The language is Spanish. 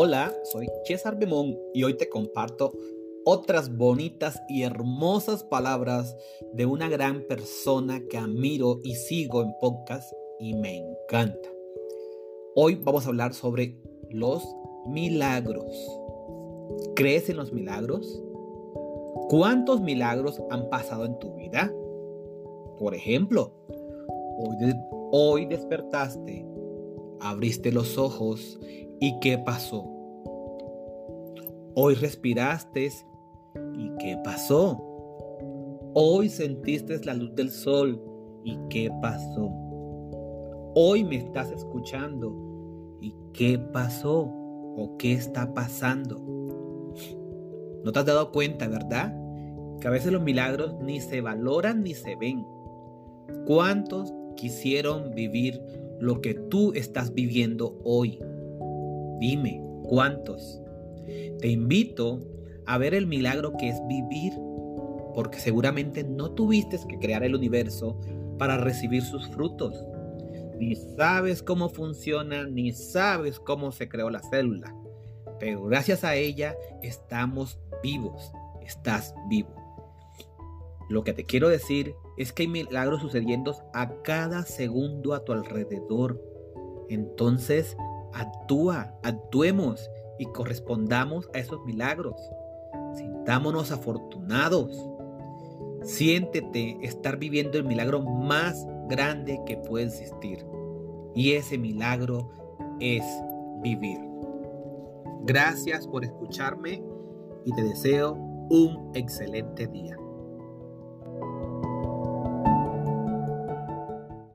Hola, soy César Bemón y hoy te comparto otras bonitas y hermosas palabras de una gran persona que admiro y sigo en podcast y me encanta. Hoy vamos a hablar sobre los milagros. ¿Crees en los milagros? ¿Cuántos milagros han pasado en tu vida? Por ejemplo, hoy, hoy despertaste, abriste los ojos y ¿qué pasó? Hoy respiraste y ¿qué pasó? Hoy sentiste la luz del sol y ¿qué pasó? Hoy me estás escuchando y ¿qué pasó? ¿O qué está pasando? No te has dado cuenta, ¿verdad? Que a veces los milagros ni se valoran ni se ven. ¿Cuántos quisieron vivir lo que tú estás viviendo hoy? Dime, ¿cuántos? Te invito a ver el milagro que es vivir, porque seguramente no tuviste que crear el universo para recibir sus frutos. Ni sabes cómo funciona, ni sabes cómo se creó la célula. Pero gracias a ella estamos vivos. Estás vivo. Lo que te quiero decir es que hay milagros sucediendo a cada segundo a tu alrededor. Entonces, actúa, actuemos y correspondamos a esos milagros. Sintámonos afortunados. Siéntete estar viviendo el milagro más grande que puede existir. Y ese milagro es vivir. Gracias por escucharme y te deseo un excelente día.